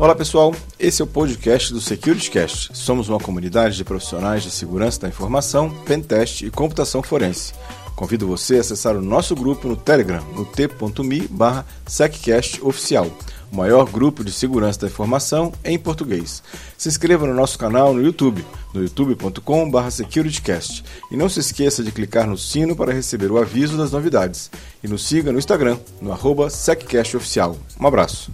Olá pessoal, esse é o podcast do SecurityCast. Somos uma comunidade de profissionais de segurança da informação, pentest e computação forense. Convido você a acessar o nosso grupo no Telegram, no t.me barra seccast-oficial, o maior grupo de segurança da informação em português. Se inscreva no nosso canal no YouTube, no youtube.com barra securitycast. E não se esqueça de clicar no sino para receber o aviso das novidades. E nos siga no Instagram, no arroba seccast-oficial. Um abraço.